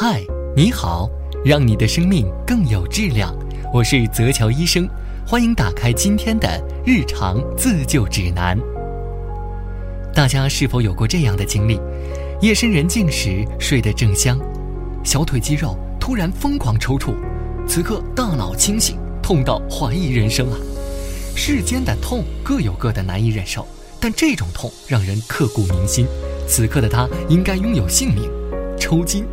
嗨，你好，让你的生命更有质量。我是泽乔医生，欢迎打开今天的日常自救指南。大家是否有过这样的经历？夜深人静时睡得正香，小腿肌肉突然疯狂抽搐，此刻大脑清醒，痛到怀疑人生啊！世间的痛各有各的难以忍受，但这种痛让人刻骨铭心。此刻的他应该拥有姓名——抽筋。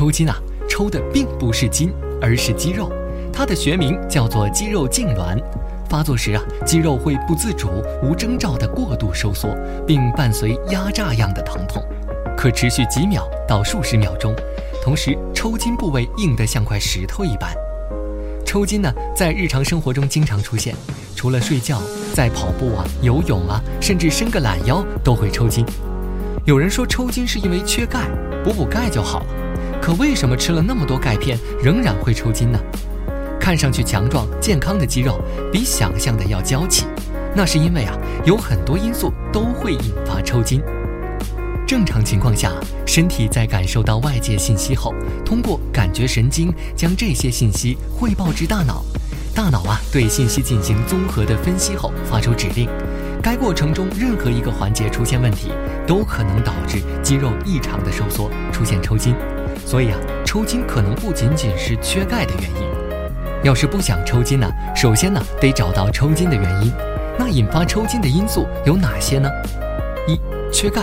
抽筋啊，抽的并不是筋，而是肌肉。它的学名叫做肌肉痉挛。发作时啊，肌肉会不自主、无征兆的过度收缩，并伴随压榨样的疼痛，可持续几秒到数十秒钟。同时，抽筋部位硬得像块石头一般。抽筋呢，在日常生活中经常出现，除了睡觉，在跑步啊、游泳啊，甚至伸个懒腰都会抽筋。有人说抽筋是因为缺钙，补补钙就好了。可为什么吃了那么多钙片仍然会抽筋呢？看上去强壮健康的肌肉比想象的要娇气，那是因为啊，有很多因素都会引发抽筋。正常情况下，身体在感受到外界信息后，通过感觉神经将这些信息汇报至大脑。大脑啊，对信息进行综合的分析后，发出指令。该过程中任何一个环节出现问题，都可能导致肌肉异常的收缩，出现抽筋。所以啊，抽筋可能不仅仅是缺钙的原因。要是不想抽筋呢，首先呢，得找到抽筋的原因。那引发抽筋的因素有哪些呢？一、缺钙。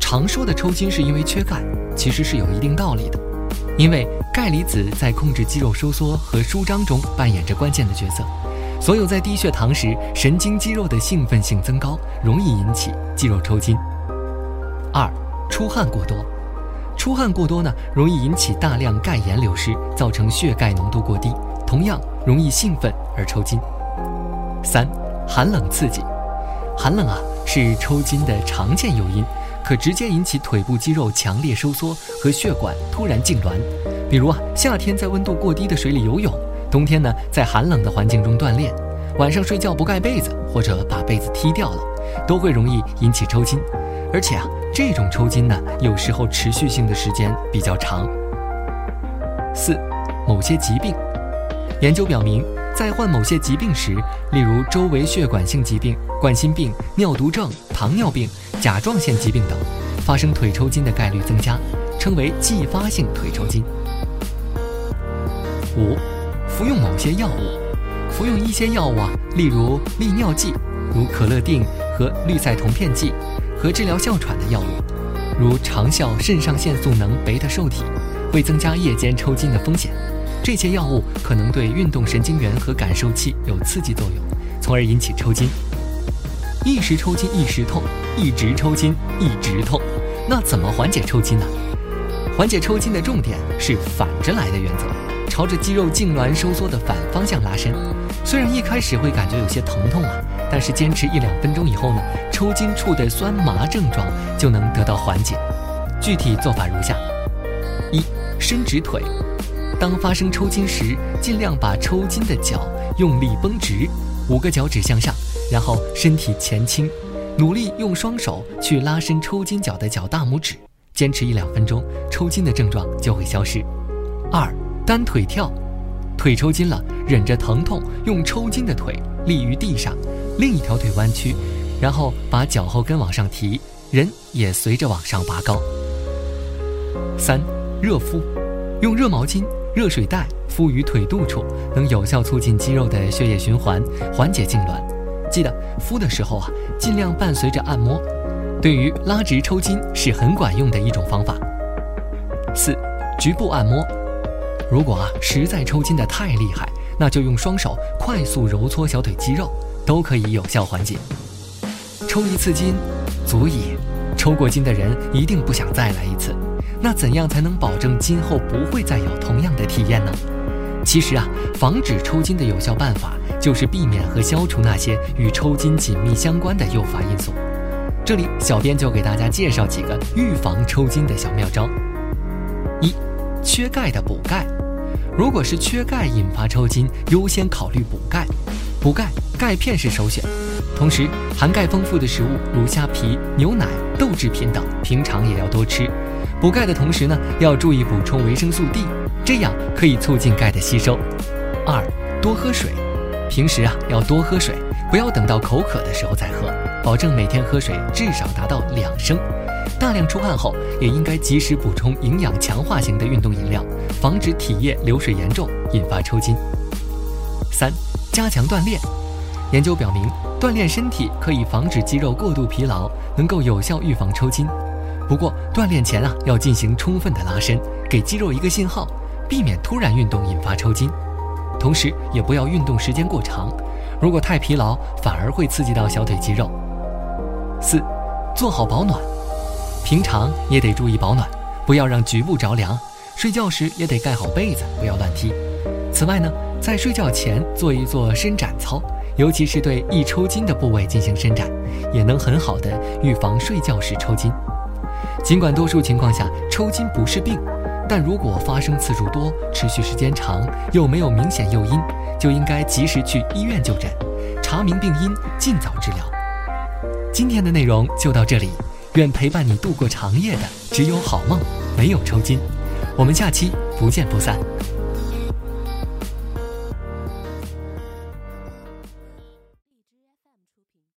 常说的抽筋是因为缺钙，其实是有一定道理的，因为钙离子在控制肌肉收缩和舒张中扮演着关键的角色。所有在低血糖时，神经肌肉的兴奋性增高，容易引起肌肉抽筋。二、出汗过多，出汗过多呢，容易引起大量钙盐流失，造成血钙浓度过低，同样容易兴奋而抽筋。三、寒冷刺激，寒冷啊是抽筋的常见诱因。可直接引起腿部肌肉强烈收缩和血管突然痉挛，比如啊，夏天在温度过低的水里游泳，冬天呢在寒冷的环境中锻炼，晚上睡觉不盖被子或者把被子踢掉了，都会容易引起抽筋，而且啊，这种抽筋呢有时候持续性的时间比较长。四，某些疾病，研究表明，在患某些疾病时，例如周围血管性疾病、冠心病、尿毒症、糖尿病。甲状腺疾病等，发生腿抽筋的概率增加，称为继发性腿抽筋。五，服用某些药物，服用一些药物啊，例如利尿剂，如可乐定和氯塞酮片剂，和治疗哮喘的药物，如长效肾上腺素能贝塔受体，会增加夜间抽筋的风险。这些药物可能对运动神经元和感受器有刺激作用，从而引起抽筋。一时抽筋一时痛，一直抽筋一直痛，那怎么缓解抽筋呢？缓解抽筋的重点是反着来的原则，朝着肌肉痉挛收缩的反方向拉伸。虽然一开始会感觉有些疼痛啊，但是坚持一两分钟以后呢，抽筋处的酸麻症状就能得到缓解。具体做法如下：一、伸直腿，当发生抽筋时，尽量把抽筋的脚用力绷直，五个脚趾向上。然后身体前倾，努力用双手去拉伸抽筋脚的脚大拇指，坚持一两分钟，抽筋的症状就会消失。二，单腿跳，腿抽筋了，忍着疼痛，用抽筋的腿立于地上，另一条腿弯曲，然后把脚后跟往上提，人也随着往上拔高。三，热敷，用热毛巾、热水袋敷于腿肚处，能有效促进肌肉的血液循环，缓解痉挛。记得敷的时候啊，尽量伴随着按摩，对于拉直抽筋是很管用的一种方法。四，局部按摩，如果啊实在抽筋的太厉害，那就用双手快速揉搓小腿肌肉，都可以有效缓解。抽一次筋足矣，抽过筋的人一定不想再来一次。那怎样才能保证今后不会再有同样的体验呢？其实啊，防止抽筋的有效办法就是避免和消除那些与抽筋紧密相关的诱发因素。这里，小编就给大家介绍几个预防抽筋的小妙招。一，缺钙的补钙。如果是缺钙引发抽筋，优先考虑补钙。补钙，钙片是首选。同时，含钙丰富的食物如虾皮、牛奶、豆制品等，平常也要多吃。补钙的同时呢，要注意补充维生素 D，这样可以促进钙的吸收。二，多喝水，平时啊要多喝水，不要等到口渴的时候再喝，保证每天喝水至少达到两升。大量出汗后，也应该及时补充营养强化型的运动饮料，防止体液流水严重引发抽筋。三，加强锻炼。研究表明，锻炼身体可以防止肌肉过度疲劳，能够有效预防抽筋。不过，锻炼前啊要进行充分的拉伸，给肌肉一个信号，避免突然运动引发抽筋。同时，也不要运动时间过长，如果太疲劳，反而会刺激到小腿肌肉。四，做好保暖，平常也得注意保暖，不要让局部着凉。睡觉时也得盖好被子，不要乱踢。此外呢，在睡觉前做一做伸展操。尤其是对易抽筋的部位进行伸展，也能很好的预防睡觉时抽筋。尽管多数情况下抽筋不是病，但如果发生次数多、持续时间长，又没有明显诱因，就应该及时去医院就诊，查明病因，尽早治疗。今天的内容就到这里，愿陪伴你度过长夜的只有好梦，没有抽筋。我们下期不见不散。